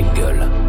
Engel.